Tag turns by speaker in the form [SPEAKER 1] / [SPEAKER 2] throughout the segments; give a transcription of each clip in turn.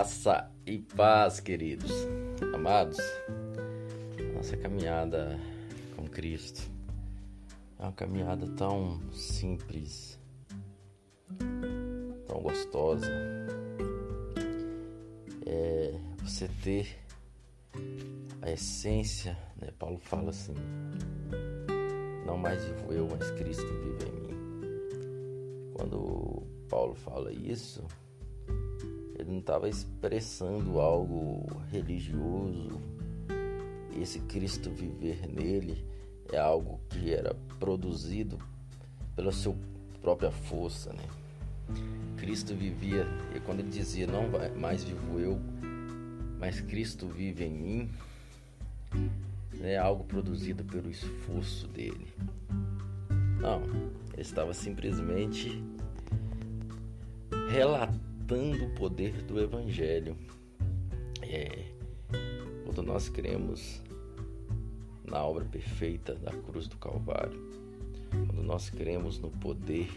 [SPEAKER 1] Graça e paz, queridos, amados. Nossa caminhada com Cristo é uma caminhada tão simples, tão gostosa. É você ter a essência, né? Paulo fala assim: não mais vivo eu, mas Cristo vive em mim. Quando Paulo fala isso, ele não estava expressando algo religioso. Esse Cristo viver nele é algo que era produzido pela sua própria força, né? Cristo vivia, e quando ele dizia não mais vivo eu, mas Cristo vive em mim, é algo produzido pelo esforço dele. Não, ele estava simplesmente relatando o poder do Evangelho. É, quando nós cremos na obra perfeita da cruz do Calvário, quando nós cremos no poder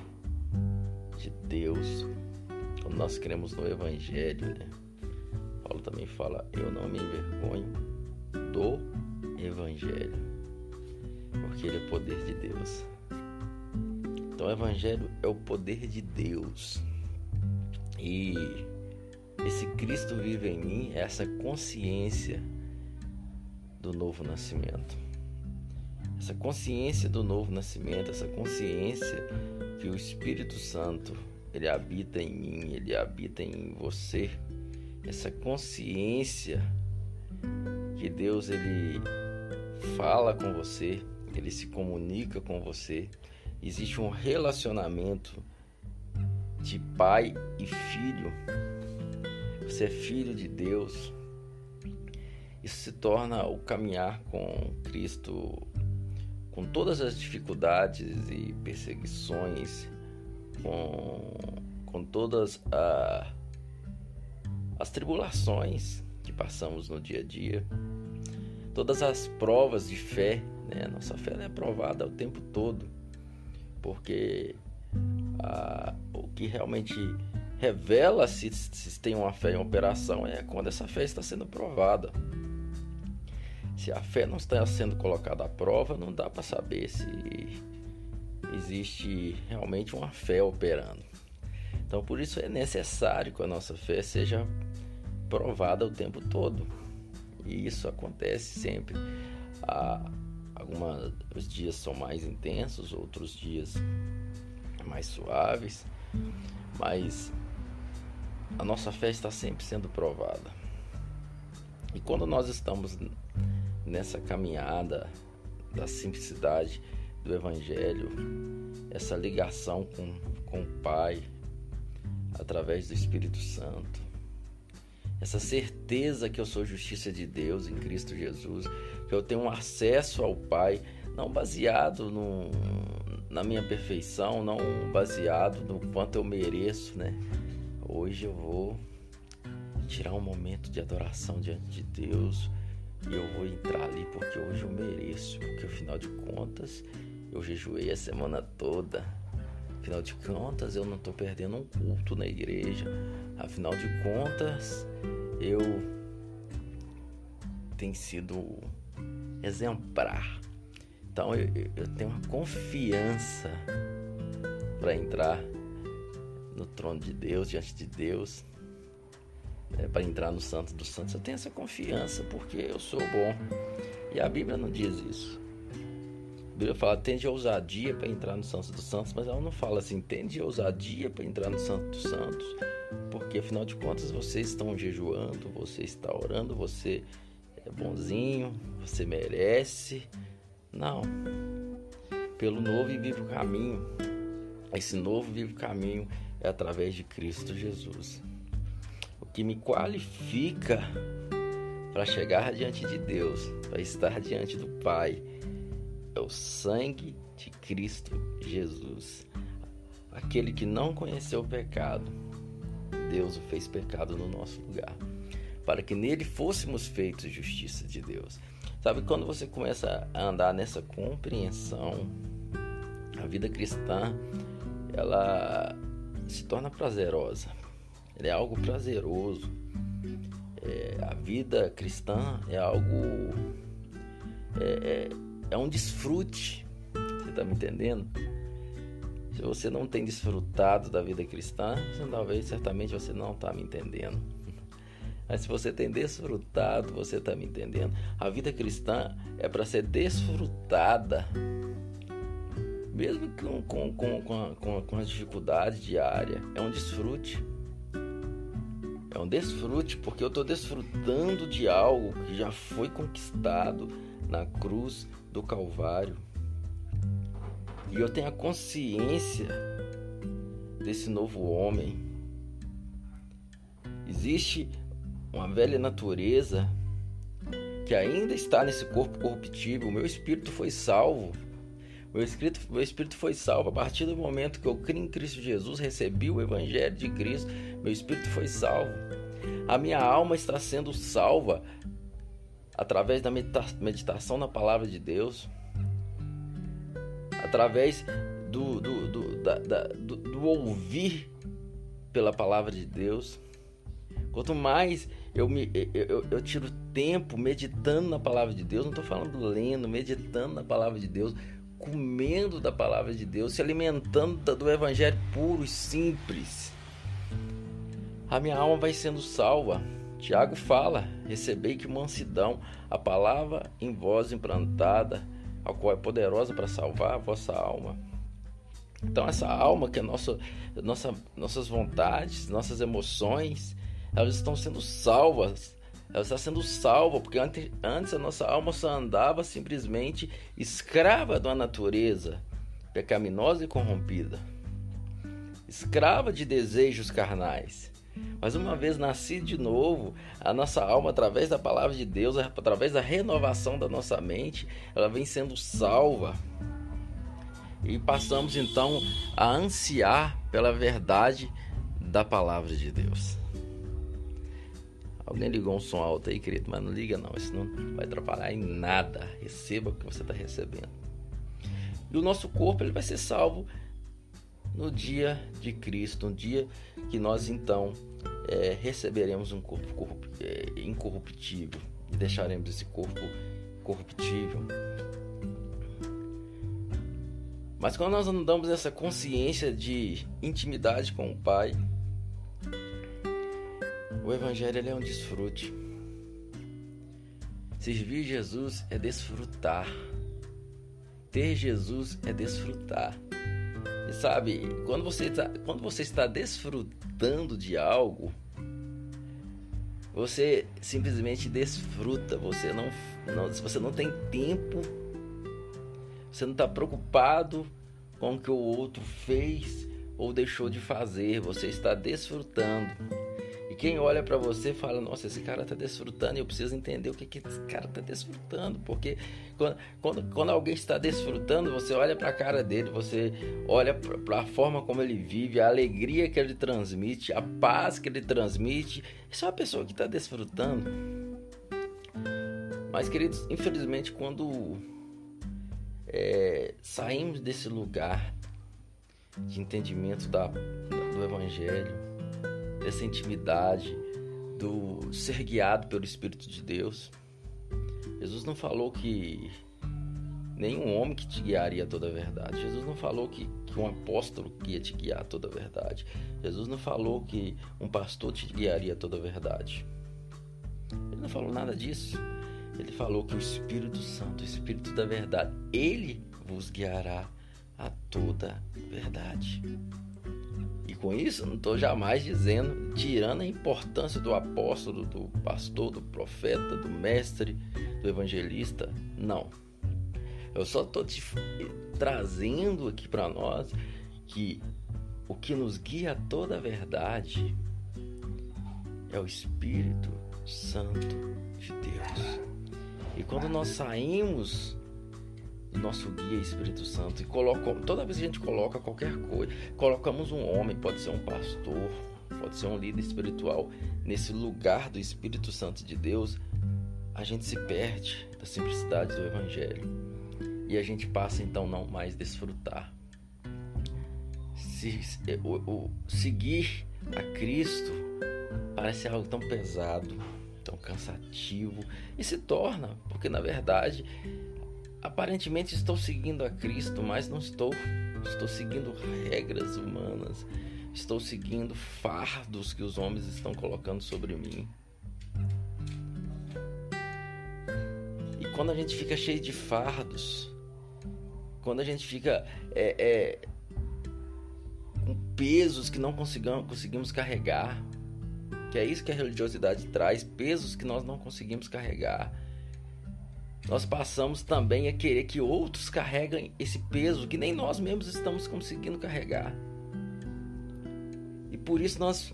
[SPEAKER 1] de Deus, quando nós cremos no Evangelho, né? Paulo também fala: Eu não me envergonho do Evangelho, porque ele é poder de Deus. Então, o Evangelho é o poder de Deus. E esse Cristo vive em mim, é essa consciência do novo nascimento. Essa consciência do novo nascimento, essa consciência que o Espírito Santo, ele habita em mim, ele habita em você. Essa consciência que Deus ele fala com você, ele se comunica com você. Existe um relacionamento de pai e filho. Você é filho de Deus. Isso se torna o caminhar com Cristo com todas as dificuldades e perseguições, com, com todas a, as tribulações que passamos no dia a dia, todas as provas de fé, né? Nossa fé é provada o tempo todo, porque a, que realmente revela se, se tem uma fé em operação é quando essa fé está sendo provada. Se a fé não está sendo colocada à prova, não dá para saber se existe realmente uma fé operando. Então, por isso é necessário que a nossa fé seja provada o tempo todo. E isso acontece sempre. Há alguns dias são mais intensos, outros dias mais suaves, mas a nossa fé está sempre sendo provada. E quando nós estamos nessa caminhada da simplicidade do Evangelho, essa ligação com, com o Pai através do Espírito Santo, essa certeza que eu sou justiça de Deus em Cristo Jesus, que eu tenho um acesso ao Pai, não baseado no, na minha perfeição, não baseado no quanto eu mereço, né? Hoje eu vou tirar um momento de adoração diante de Deus e eu vou entrar ali porque hoje eu mereço, porque afinal de contas eu jejuei a semana toda. Afinal de contas, eu não estou perdendo um culto na igreja. Afinal de contas, eu tenho sido exemplar então eu, eu tenho uma confiança para entrar no trono de Deus, diante de Deus, é, para entrar no Santo dos Santos. Eu tenho essa confiança porque eu sou bom. E a Bíblia não diz isso. A Bíblia fala, tende ousadia para entrar no Santo dos Santos, mas ela não fala assim, tende ousadia para entrar no Santo dos Santos, porque afinal de contas vocês estão jejuando, você está orando, você é bonzinho, você merece. Não. Pelo novo e vivo caminho. Esse novo e vivo caminho é através de Cristo Jesus. O que me qualifica para chegar diante de Deus, para estar diante do Pai, é o sangue de Cristo Jesus. Aquele que não conheceu o pecado, Deus o fez pecado no nosso lugar, para que nele fôssemos feitos justiça de Deus. Sabe, quando você começa a andar nessa compreensão, a vida cristã, ela se torna prazerosa. Ela é algo prazeroso. é, a vida cristã é algo. É, é, é um desfrute. Você está me entendendo? Se você não tem desfrutado da vida cristã, talvez certamente você não está me entendendo. Mas se você tem desfrutado, você está me entendendo. A vida cristã é para ser desfrutada. Mesmo com, com, com, com, com, com as dificuldades diárias. É um desfrute. É um desfrute, porque eu estou desfrutando de algo que já foi conquistado na cruz do Calvário. E eu tenho a consciência desse novo homem. Existe uma velha natureza que ainda está nesse corpo corruptível. O meu espírito foi salvo. Meu espírito, meu espírito foi salvo. A partir do momento que eu criei em Cristo Jesus, recebi o Evangelho de Cristo, meu espírito foi salvo. A minha alma está sendo salva através da meditação na palavra de Deus, através do, do, do, da, da, do, do ouvir pela palavra de Deus. Quanto mais eu, me, eu, eu, tiro tempo meditando na palavra de Deus, não estou falando lendo, meditando na palavra de Deus, comendo da palavra de Deus, se alimentando do evangelho puro e simples. A minha alma vai sendo salva. Tiago fala: recebei que mansidão, a palavra em voz implantada, a qual é poderosa para salvar a vossa alma. Então essa alma que é nossa, nossa, nossas vontades, nossas emoções, elas estão sendo salvas. Ela está sendo salva, porque antes, antes a nossa alma só andava simplesmente escrava da natureza pecaminosa e corrompida, escrava de desejos carnais. Mas uma vez nascido de novo, a nossa alma, através da palavra de Deus, através da renovação da nossa mente, ela vem sendo salva. E passamos então a ansiar pela verdade da palavra de Deus. Alguém ligou um som alto aí, querido, mas não liga não, isso não vai atrapalhar em nada. Receba o que você está recebendo. E o nosso corpo ele vai ser salvo no dia de Cristo, no dia que nós então é, receberemos um corpo é, incorruptível e deixaremos esse corpo corruptível. Mas quando nós andamos nessa consciência de intimidade com o Pai, o Evangelho é um desfrute. Servir Jesus é desfrutar. Ter Jesus é desfrutar. E sabe, quando você, está, quando você está desfrutando de algo, você simplesmente desfruta. Você não, não, você não tem tempo, você não está preocupado com o que o outro fez ou deixou de fazer. Você está desfrutando. E quem olha para você fala: Nossa, esse cara tá desfrutando. Eu preciso entender o que, que esse cara tá desfrutando. Porque quando, quando, quando alguém está desfrutando, você olha para a cara dele, você olha para a forma como ele vive, a alegria que ele transmite, a paz que ele transmite. Isso é uma pessoa que está desfrutando. Mas, queridos, infelizmente, quando é, saímos desse lugar de entendimento da, do Evangelho, dessa intimidade, do ser guiado pelo Espírito de Deus. Jesus não falou que nenhum homem que te guiaria toda a verdade. Jesus não falou que, que um apóstolo que ia te guiar toda a verdade. Jesus não falou que um pastor te guiaria toda a verdade. Ele não falou nada disso. Ele falou que o Espírito Santo, o Espírito da verdade, ele vos guiará a toda verdade. Com isso, não estou jamais dizendo, tirando a importância do apóstolo, do pastor, do profeta, do mestre, do evangelista. Não. Eu só estou te trazendo aqui para nós que o que nos guia a toda a verdade é o Espírito Santo de Deus. E quando nós saímos nosso guia Espírito Santo e coloca, toda vez que a gente coloca qualquer coisa, colocamos um homem, pode ser um pastor, pode ser um líder espiritual, nesse lugar do Espírito Santo de Deus, a gente se perde da simplicidade do Evangelho e a gente passa então não mais desfrutar. Se, o, o, seguir a Cristo parece algo tão pesado, tão cansativo e se torna, porque na verdade aparentemente estou seguindo a Cristo, mas não estou. Estou seguindo regras humanas, estou seguindo fardos que os homens estão colocando sobre mim. E quando a gente fica cheio de fardos, quando a gente fica é, é, com pesos que não conseguimos, conseguimos carregar, que é isso que a religiosidade traz, pesos que nós não conseguimos carregar. Nós passamos também a querer que outros carreguem esse peso que nem nós mesmos estamos conseguindo carregar. E por isso nós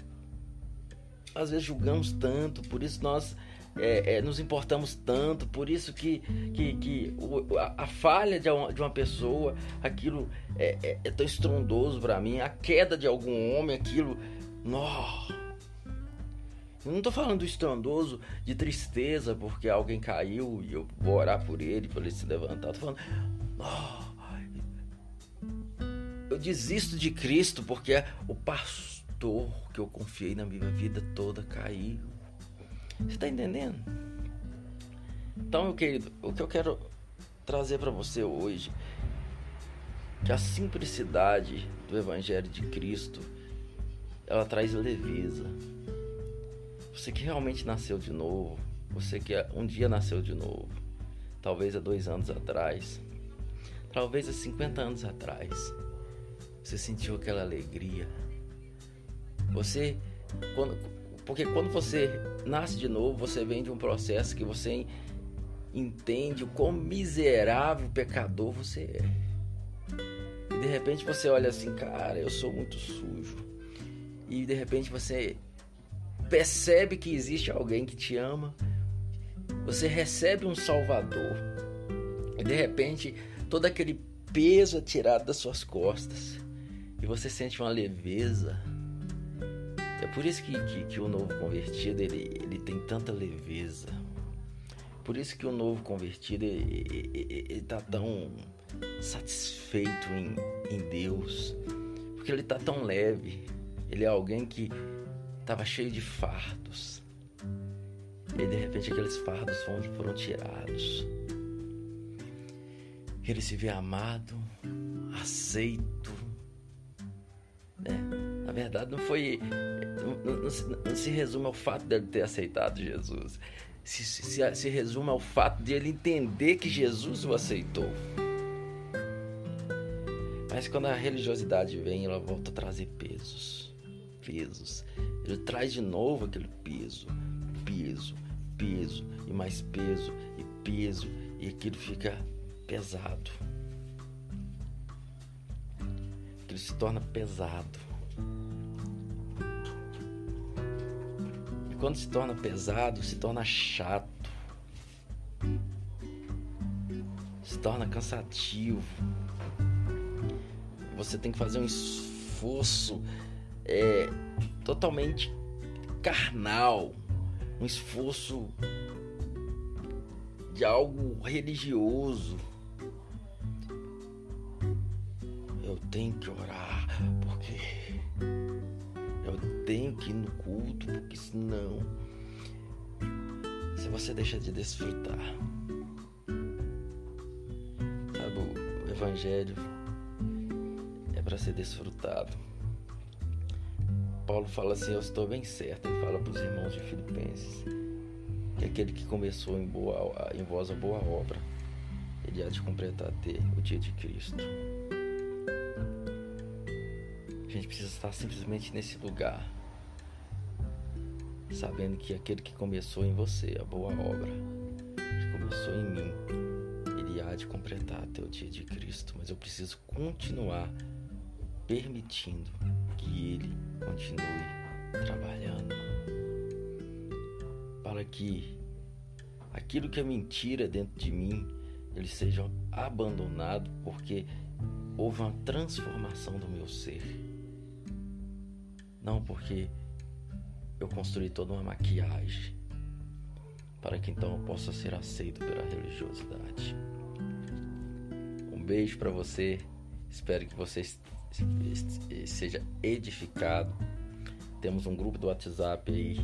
[SPEAKER 1] às vezes julgamos tanto, por isso nós é, é, nos importamos tanto, por isso que, que, que o, a, a, falha de uma, de uma pessoa, aquilo é, é, é tão estrondoso para mim, a queda de algum homem, aquilo. Nossa eu não tô falando do estrondoso de tristeza porque alguém caiu e eu vou orar por ele para ele se levantar. tô falando. Oh, eu desisto de Cristo porque o pastor que eu confiei na minha vida toda caiu. Você está entendendo? Então, meu querido, o que eu quero trazer para você hoje que a simplicidade do evangelho de Cristo ela traz leveza você que realmente nasceu de novo, você que um dia nasceu de novo, talvez há dois anos atrás, talvez há 50 anos atrás, você sentiu aquela alegria. Você, quando, porque quando você nasce de novo, você vem de um processo que você entende o quão miserável pecador você é. E de repente você olha assim, cara, eu sou muito sujo. E de repente você percebe que existe alguém que te ama, você recebe um Salvador e de repente todo aquele peso é tirado das suas costas e você sente uma leveza. É por isso que, que, que o novo convertido ele, ele tem tanta leveza. Por isso que o novo convertido ele está tão satisfeito em, em Deus, porque ele está tão leve. Ele é alguém que estava cheio de fardos. E de repente aqueles fardos foram, foram tirados. Ele se vê amado, aceito. Né? Na verdade, não foi. Não, não, se, não, se, resume ao fato dele ter aceitado Jesus. Se, se, se resume ao fato de ele entender que Jesus o aceitou. Mas quando a religiosidade vem, ela volta a trazer pesos pesos. Ele traz de novo aquele peso, peso, peso e mais peso e peso e aquilo fica pesado. Aquilo se torna pesado. E quando se torna pesado, se torna chato. Se torna cansativo. Você tem que fazer um esforço é, totalmente carnal, um esforço de algo religioso. Eu tenho que orar porque eu tenho que ir no culto, porque senão se você deixa de desfrutar. Sabe, o evangelho é para ser desfrutado. Paulo fala assim: Eu estou bem certo. Ele fala para os irmãos de Filipenses que aquele que começou em, boa, em vós a boa obra, ele há de completar até o dia de Cristo. A gente precisa estar simplesmente nesse lugar, sabendo que aquele que começou em você a boa obra, que começou em mim, ele há de completar até o dia de Cristo. Mas eu preciso continuar permitindo que ele continue trabalhando para que aquilo que é mentira dentro de mim ele seja abandonado porque houve uma transformação do meu ser. Não porque eu construí toda uma maquiagem para que então eu possa ser aceito pela religiosidade. Um beijo para você. Espero que você seja edificado. Temos um grupo do WhatsApp aí.